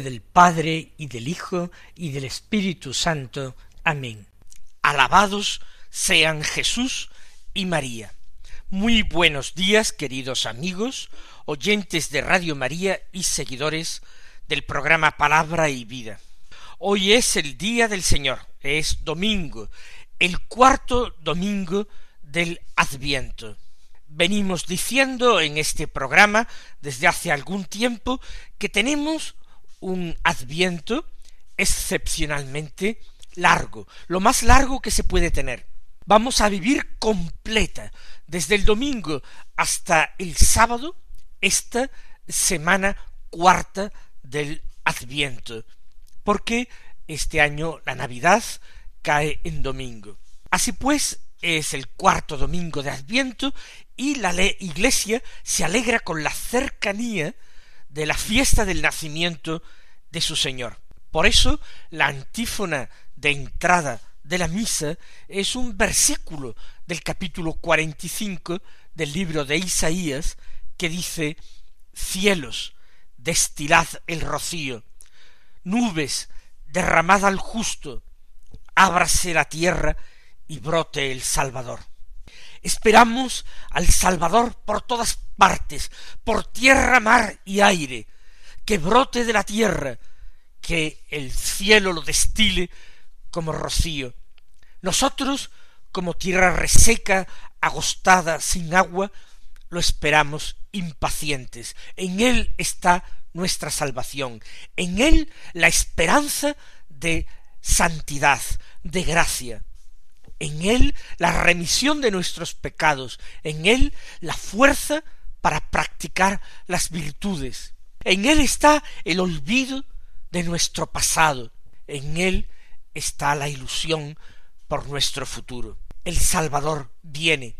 Del Padre y del Hijo y del Espíritu Santo. Amén. Alabados sean Jesús y María. Muy buenos días, queridos amigos, oyentes de Radio María y seguidores del programa Palabra y Vida. Hoy es el día del Señor, es domingo, el cuarto domingo del Adviento venimos diciendo en este programa desde hace algún tiempo que tenemos un adviento excepcionalmente largo, lo más largo que se puede tener. Vamos a vivir completa, desde el domingo hasta el sábado, esta semana cuarta del Adviento, porque este año la Navidad cae en domingo. Así pues, es el cuarto domingo de Adviento y la Iglesia se alegra con la cercanía de la fiesta del nacimiento de su Señor. Por eso la antífona de entrada de la misa es un versículo del capítulo cuarenta y cinco del libro de Isaías que dice Cielos, destilad el rocío, nubes, derramad al justo, ábrase la tierra y brote el Salvador. Esperamos al Salvador por todas partes, por tierra, mar y aire, que brote de la tierra, que el cielo lo destile como rocío. Nosotros, como tierra reseca, agostada, sin agua, lo esperamos impacientes. En Él está nuestra salvación, en Él la esperanza de santidad, de gracia en Él la remisión de nuestros pecados, en Él la fuerza para practicar las virtudes. En Él está el olvido de nuestro pasado, en Él está la ilusión por nuestro futuro. El Salvador viene,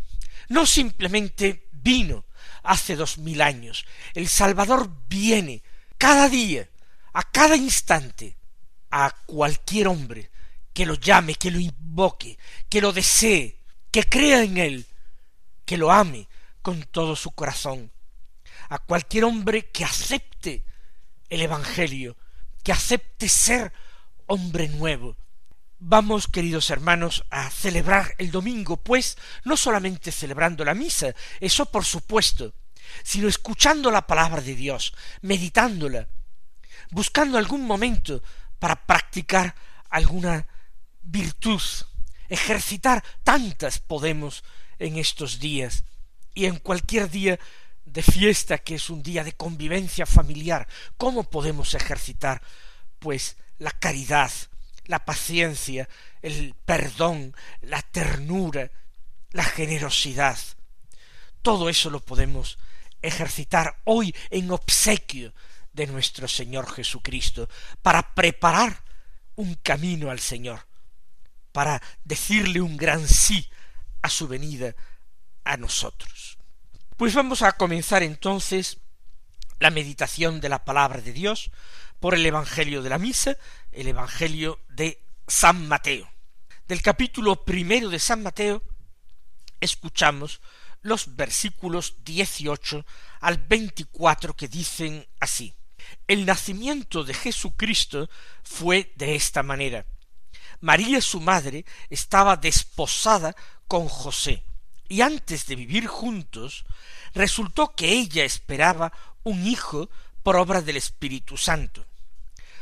no simplemente vino hace dos mil años, el Salvador viene cada día, a cada instante, a cualquier hombre que lo llame, que lo invoque, que lo desee, que crea en él, que lo ame con todo su corazón. A cualquier hombre que acepte el Evangelio, que acepte ser hombre nuevo. Vamos, queridos hermanos, a celebrar el domingo, pues no solamente celebrando la misa, eso por supuesto, sino escuchando la palabra de Dios, meditándola, buscando algún momento para practicar alguna virtud, ejercitar tantas podemos en estos días y en cualquier día de fiesta que es un día de convivencia familiar, ¿cómo podemos ejercitar pues la caridad, la paciencia, el perdón, la ternura, la generosidad? Todo eso lo podemos ejercitar hoy en obsequio de nuestro Señor Jesucristo, para preparar un camino al Señor, para decirle un gran sí a su venida a nosotros. Pues vamos a comenzar entonces la meditación de la palabra de Dios por el Evangelio de la Misa, el Evangelio de San Mateo. Del capítulo primero de San Mateo escuchamos los versículos dieciocho al veinticuatro que dicen así. El nacimiento de Jesucristo fue de esta manera. María su madre estaba desposada con José, y antes de vivir juntos, resultó que ella esperaba un hijo por obra del Espíritu Santo.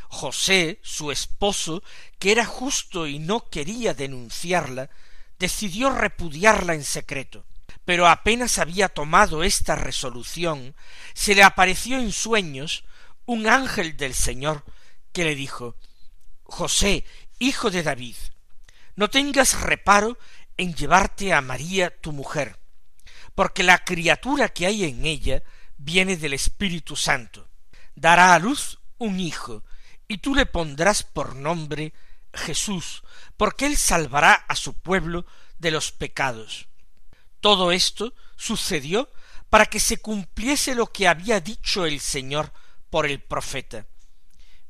José, su esposo, que era justo y no quería denunciarla, decidió repudiarla en secreto. Pero apenas había tomado esta resolución, se le apareció en sueños un ángel del Señor que le dijo José, Hijo de David, no tengas reparo en llevarte a María tu mujer, porque la criatura que hay en ella viene del Espíritu Santo. Dará a luz un hijo, y tú le pondrás por nombre Jesús, porque él salvará a su pueblo de los pecados. Todo esto sucedió para que se cumpliese lo que había dicho el Señor por el profeta.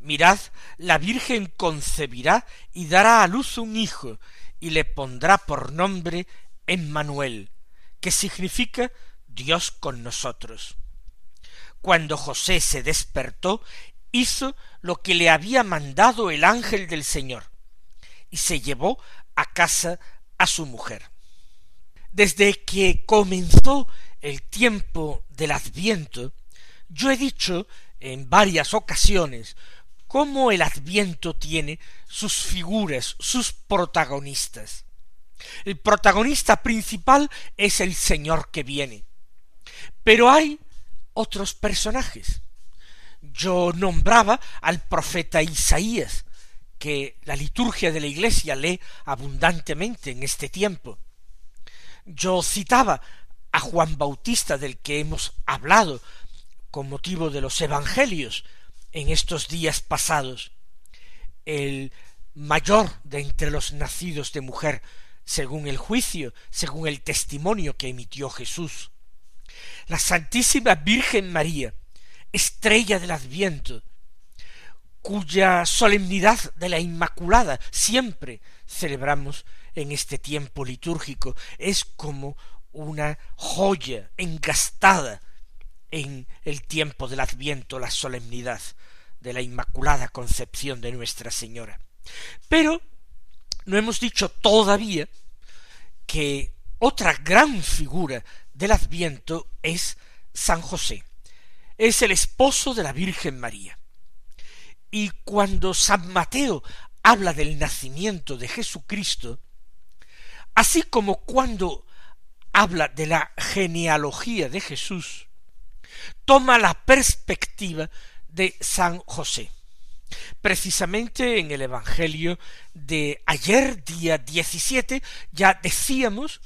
Mirad, la Virgen concebirá y dará a luz un hijo, y le pondrá por nombre Emmanuel, que significa Dios con nosotros. Cuando José se despertó, hizo lo que le había mandado el ángel del Señor, y se llevó a casa a su mujer. Desde que comenzó el tiempo del Adviento, yo he dicho en varias ocasiones cómo el Adviento tiene sus figuras, sus protagonistas. El protagonista principal es el Señor que viene. Pero hay otros personajes. Yo nombraba al profeta Isaías, que la liturgia de la Iglesia lee abundantemente en este tiempo. Yo citaba a Juan Bautista, del que hemos hablado con motivo de los Evangelios en estos días pasados, el mayor de entre los nacidos de mujer, según el juicio, según el testimonio que emitió Jesús. La Santísima Virgen María, estrella del Adviento, cuya solemnidad de la Inmaculada siempre celebramos en este tiempo litúrgico, es como una joya engastada en el tiempo del Adviento, la solemnidad de la Inmaculada Concepción de Nuestra Señora. Pero no hemos dicho todavía que otra gran figura del Adviento es San José. Es el esposo de la Virgen María. Y cuando San Mateo habla del nacimiento de Jesucristo, así como cuando habla de la genealogía de Jesús, toma la perspectiva de San José. Precisamente en el Evangelio de ayer, día 17, ya decíamos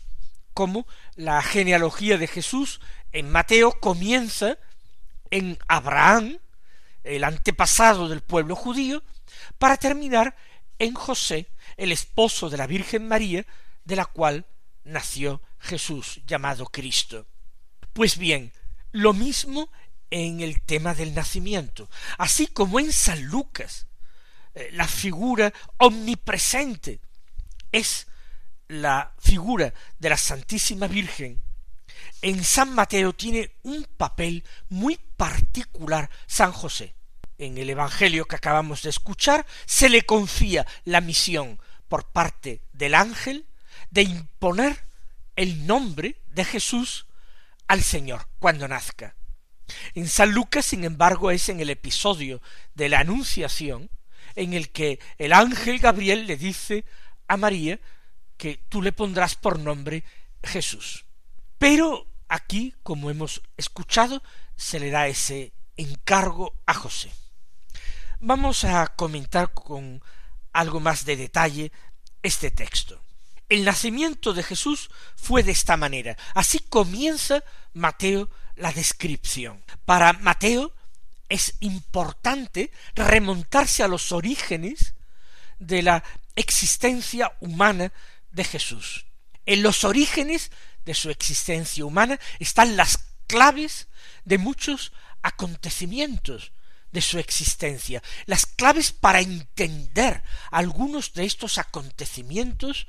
cómo la genealogía de Jesús en Mateo comienza en Abraham, el antepasado del pueblo judío, para terminar en José, el esposo de la Virgen María, de la cual nació Jesús llamado Cristo. Pues bien, lo mismo en el tema del nacimiento, así como en San Lucas, eh, la figura omnipresente es la figura de la Santísima Virgen, en San Mateo tiene un papel muy particular San José. En el Evangelio que acabamos de escuchar se le confía la misión por parte del ángel de imponer el nombre de Jesús al Señor cuando nazca. En San Lucas, sin embargo, es en el episodio de la Anunciación en el que el ángel Gabriel le dice a María que tú le pondrás por nombre Jesús. Pero aquí, como hemos escuchado, se le da ese encargo a José. Vamos a comentar con algo más de detalle este texto. El nacimiento de Jesús fue de esta manera. Así comienza Mateo la descripción. Para Mateo es importante remontarse a los orígenes de la existencia humana de Jesús. En los orígenes de su existencia humana están las claves de muchos acontecimientos de su existencia, las claves para entender algunos de estos acontecimientos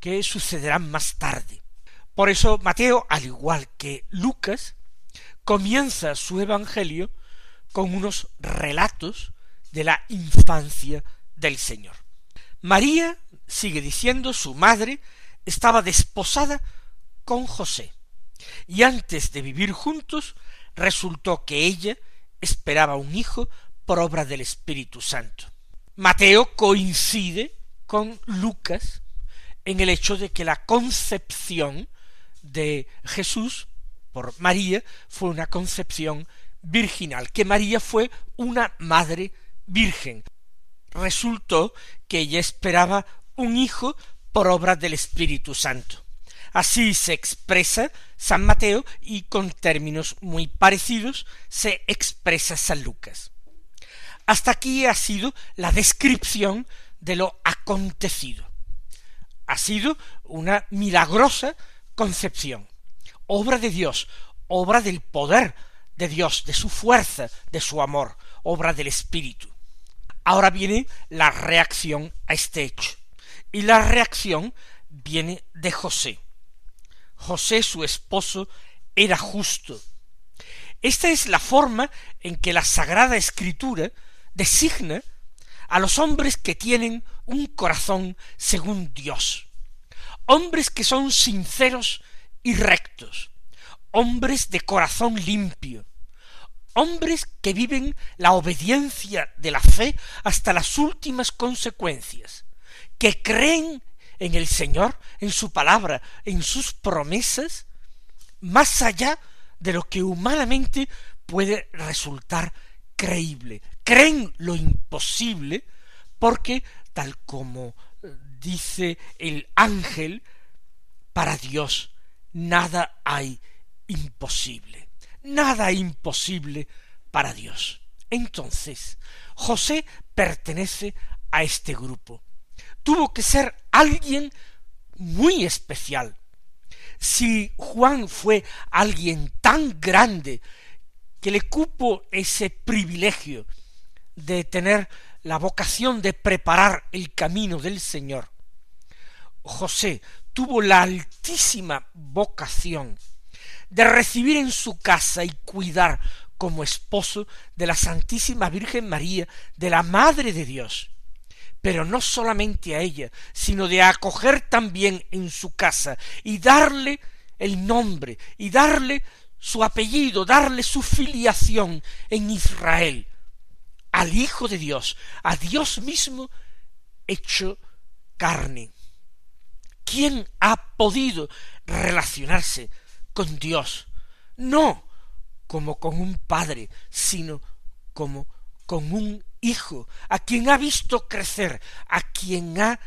que sucederán más tarde. Por eso Mateo, al igual que Lucas, comienza su Evangelio con unos relatos de la infancia del Señor. María, sigue diciendo, su madre, estaba desposada con José, y antes de vivir juntos, resultó que ella esperaba un hijo por obra del Espíritu Santo. Mateo coincide con Lucas en el hecho de que la concepción de Jesús por María fue una concepción virginal, que María fue una madre virgen. Resultó que ella esperaba un hijo por obra del Espíritu Santo. Así se expresa San Mateo y con términos muy parecidos se expresa San Lucas. Hasta aquí ha sido la descripción de lo acontecido. Ha sido una milagrosa concepción, obra de Dios, obra del poder de Dios, de su fuerza, de su amor, obra del Espíritu. Ahora viene la reacción a este hecho. Y la reacción viene de José. José, su esposo, era justo. Esta es la forma en que la Sagrada Escritura designa a los hombres que tienen un corazón según Dios, hombres que son sinceros y rectos, hombres de corazón limpio, hombres que viven la obediencia de la fe hasta las últimas consecuencias, que creen en el Señor, en su palabra, en sus promesas, más allá de lo que humanamente puede resultar creíble. Creen lo imposible porque, tal como eh, dice el ángel, para Dios nada hay imposible. Nada imposible para Dios. Entonces, José pertenece a este grupo. Tuvo que ser alguien muy especial. Si Juan fue alguien tan grande que le cupo ese privilegio de tener la vocación de preparar el camino del Señor, José tuvo la altísima vocación de recibir en su casa y cuidar como esposo de la Santísima Virgen María, de la Madre de Dios, pero no solamente a ella, sino de acoger también en su casa y darle el nombre y darle su apellido, darle su filiación en Israel, al Hijo de Dios, a Dios mismo hecho carne. ¿Quién ha podido relacionarse con Dios, no como con un padre, sino como con un hijo, a quien ha visto crecer, a quien ha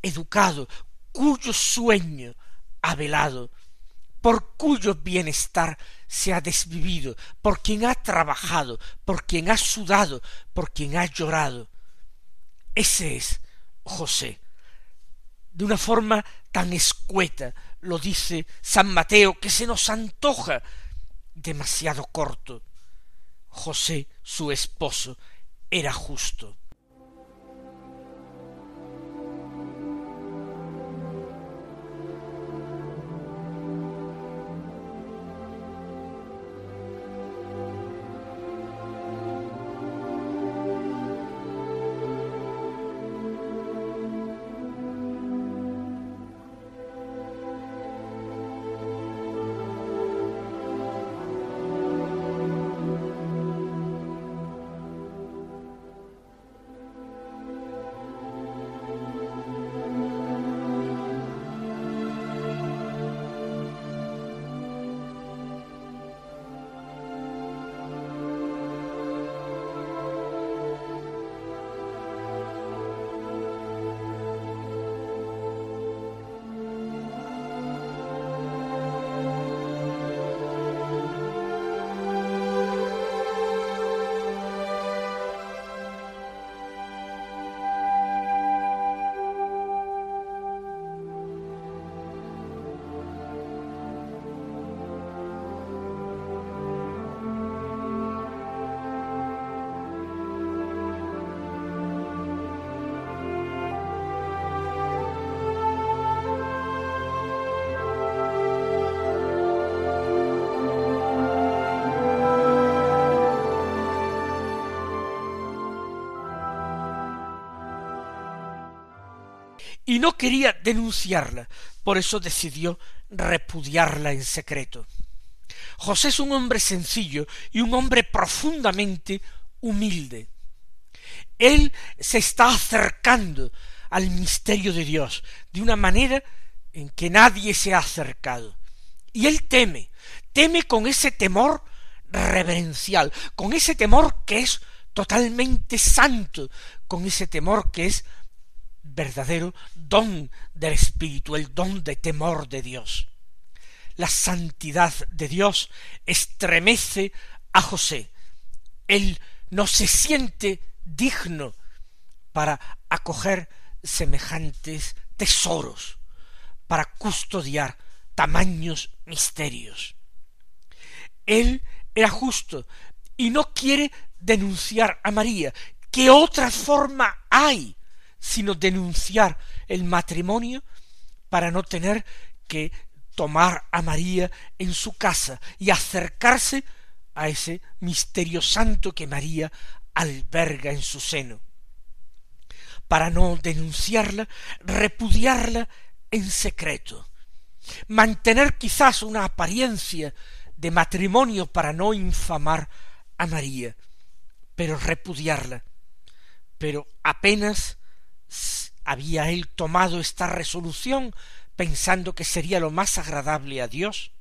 educado, cuyo sueño ha velado, por cuyo bienestar se ha desvivido, por quien ha trabajado, por quien ha sudado, por quien ha llorado. Ese es José. De una forma tan escueta, lo dice San Mateo, que se nos antoja demasiado corto. José, su esposo, era justo. Y no quería denunciarla, por eso decidió repudiarla en secreto. José es un hombre sencillo y un hombre profundamente humilde. Él se está acercando al misterio de Dios de una manera en que nadie se ha acercado. Y él teme, teme con ese temor reverencial, con ese temor que es totalmente santo, con ese temor que es verdadero don del Espíritu, el don de temor de Dios. La santidad de Dios estremece a José. Él no se siente digno para acoger semejantes tesoros, para custodiar tamaños misterios. Él era justo y no quiere denunciar a María. ¿Qué otra forma hay sino denunciar el matrimonio para no tener que tomar a María en su casa y acercarse a ese misterio santo que María alberga en su seno. Para no denunciarla, repudiarla en secreto, mantener quizás una apariencia de matrimonio para no infamar a María, pero repudiarla. Pero apenas había él tomado esta resolución pensando que sería lo más agradable a Dios,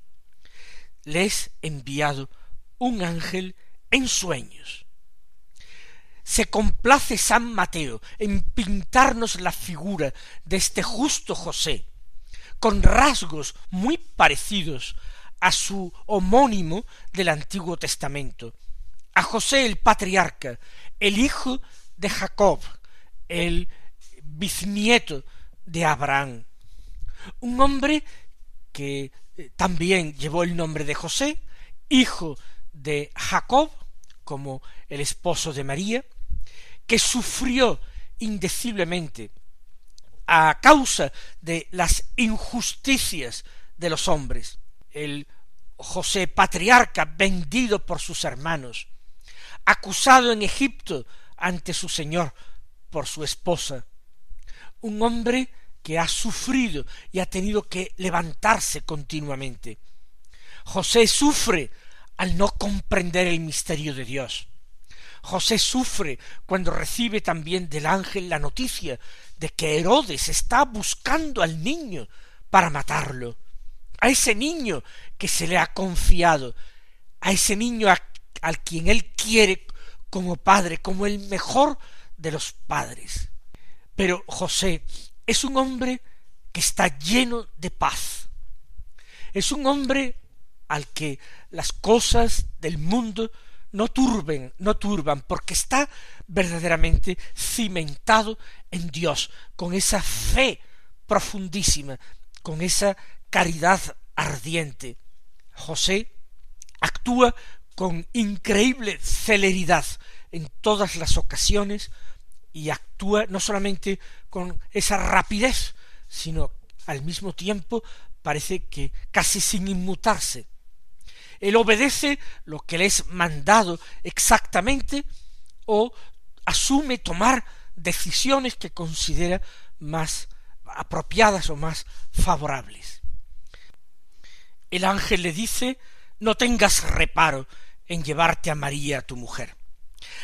le es enviado un ángel en sueños. Se complace San Mateo en pintarnos la figura de este justo José, con rasgos muy parecidos a su homónimo del Antiguo Testamento, a José el patriarca, el hijo de Jacob, el bisnieto de Abraham, un hombre que eh, también llevó el nombre de José, hijo de Jacob, como el esposo de María, que sufrió indeciblemente a causa de las injusticias de los hombres, el José patriarca vendido por sus hermanos, acusado en Egipto ante su señor por su esposa, un hombre que ha sufrido y ha tenido que levantarse continuamente. José sufre al no comprender el misterio de Dios. José sufre cuando recibe también del ángel la noticia de que Herodes está buscando al niño para matarlo, a ese niño que se le ha confiado, a ese niño al quien él quiere como padre, como el mejor de los padres. Pero José es un hombre que está lleno de paz. Es un hombre al que las cosas del mundo no turben, no turban, porque está verdaderamente cimentado en Dios, con esa fe profundísima, con esa caridad ardiente. José actúa con increíble celeridad en todas las ocasiones y actúa no solamente con esa rapidez, sino al mismo tiempo parece que casi sin inmutarse. Él obedece lo que le es mandado exactamente o asume tomar decisiones que considera más apropiadas o más favorables. El ángel le dice no tengas reparo en llevarte a María tu mujer.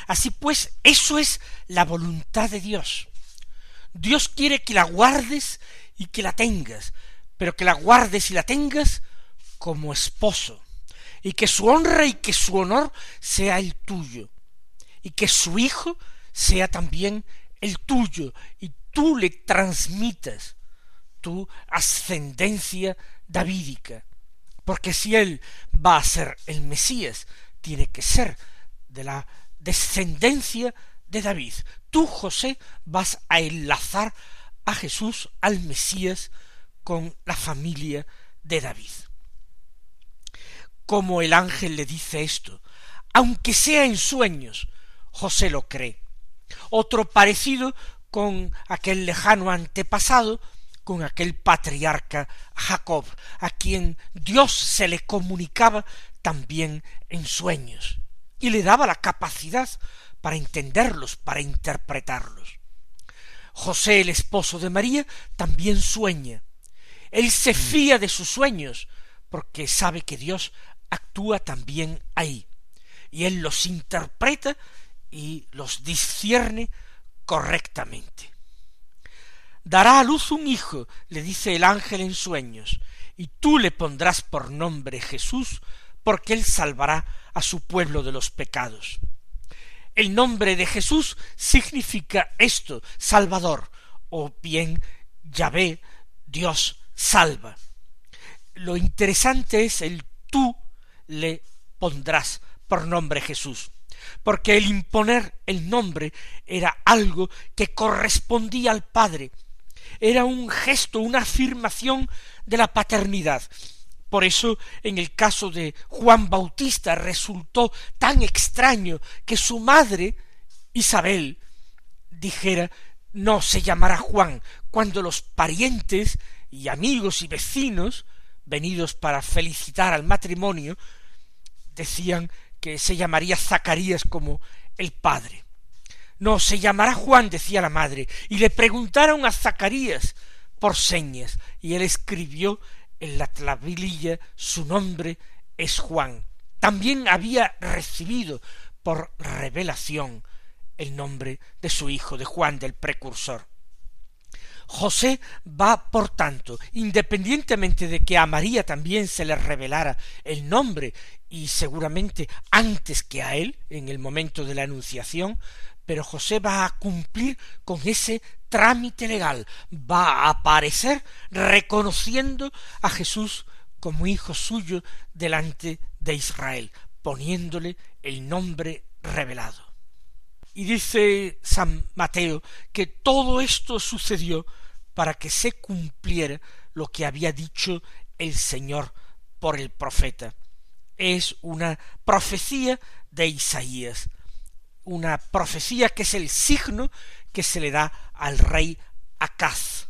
Así pues, eso es la voluntad de Dios. Dios quiere que la guardes y que la tengas, pero que la guardes y la tengas como esposo, y que su honra y que su honor sea el tuyo, y que su hijo sea también el tuyo, y tú le transmitas tu ascendencia davídica, porque si él va a ser el Mesías, tiene que ser de la descendencia de David. Tú, José, vas a enlazar a Jesús, al Mesías, con la familia de David. Como el ángel le dice esto, aunque sea en sueños, José lo cree. Otro parecido con aquel lejano antepasado, con aquel patriarca Jacob, a quien Dios se le comunicaba también en sueños y le daba la capacidad para entenderlos, para interpretarlos. José, el esposo de María, también sueña. Él se mm. fía de sus sueños, porque sabe que Dios actúa también ahí. Y él los interpreta y los discierne correctamente. Dará a luz un hijo, le dice el ángel en sueños, y tú le pondrás por nombre Jesús, porque él salvará a su pueblo de los pecados. El nombre de Jesús significa esto, Salvador, o bien Yahvé, Dios salva. Lo interesante es el tú le pondrás por nombre Jesús, porque el imponer el nombre era algo que correspondía al Padre, era un gesto, una afirmación de la paternidad. Por eso, en el caso de Juan Bautista, resultó tan extraño que su madre, Isabel, dijera no se llamará Juan, cuando los parientes y amigos y vecinos, venidos para felicitar al matrimonio, decían que se llamaría Zacarías como el padre. No, se llamará Juan, decía la madre, y le preguntaron a Zacarías por señas, y él escribió en la tablilla su nombre es Juan. También había recibido por revelación el nombre de su hijo, de Juan del precursor. José va, por tanto, independientemente de que a María también se le revelara el nombre, y seguramente antes que a él, en el momento de la anunciación, pero José va a cumplir con ese trámite legal, va a aparecer reconociendo a Jesús como hijo suyo delante de Israel, poniéndole el nombre revelado. Y dice San Mateo que todo esto sucedió para que se cumpliera lo que había dicho el Señor por el profeta. Es una profecía de Isaías, una profecía que es el signo que se le da al rey Acaz.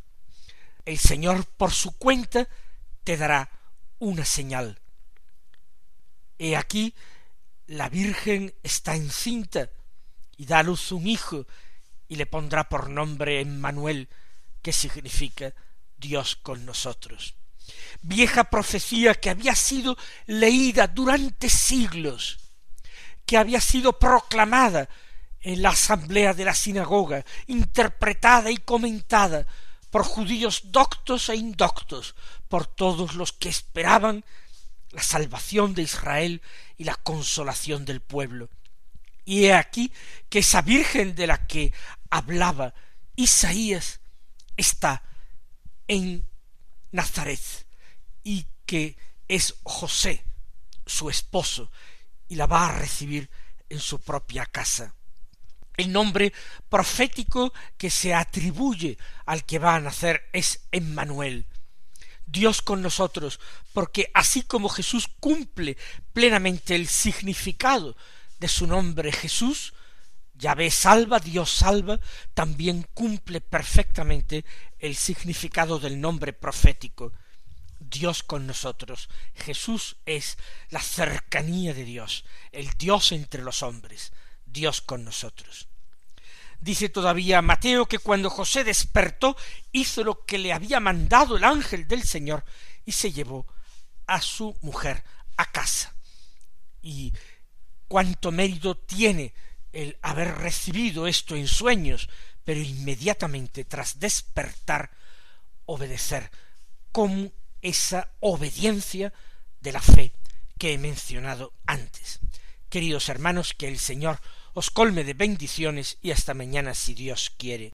El Señor por su cuenta te dará una señal. He aquí la Virgen está encinta y da a luz un hijo y le pondrá por nombre Emmanuel, que significa Dios con nosotros. Vieja profecía que había sido leída durante siglos, que había sido proclamada en la asamblea de la sinagoga, interpretada y comentada por judíos doctos e indoctos, por todos los que esperaban la salvación de Israel y la consolación del pueblo. Y he aquí que esa Virgen de la que hablaba Isaías está en Nazaret y que es José, su esposo, y la va a recibir en su propia casa. El nombre profético que se atribuye al que va a nacer es Emmanuel, Dios con nosotros, porque así como Jesús cumple plenamente el significado de su nombre Jesús, Yahvé salva, Dios salva, también cumple perfectamente el significado del nombre profético. Dios con nosotros. Jesús es la cercanía de Dios, el Dios entre los hombres, Dios con nosotros. Dice todavía Mateo que cuando José despertó hizo lo que le había mandado el ángel del Señor y se llevó a su mujer a casa. Y cuánto mérito tiene el haber recibido esto en sueños, pero inmediatamente tras despertar obedecer con esa obediencia de la fe que he mencionado antes. Queridos hermanos, que el Señor os colme de bendiciones y hasta mañana si Dios quiere.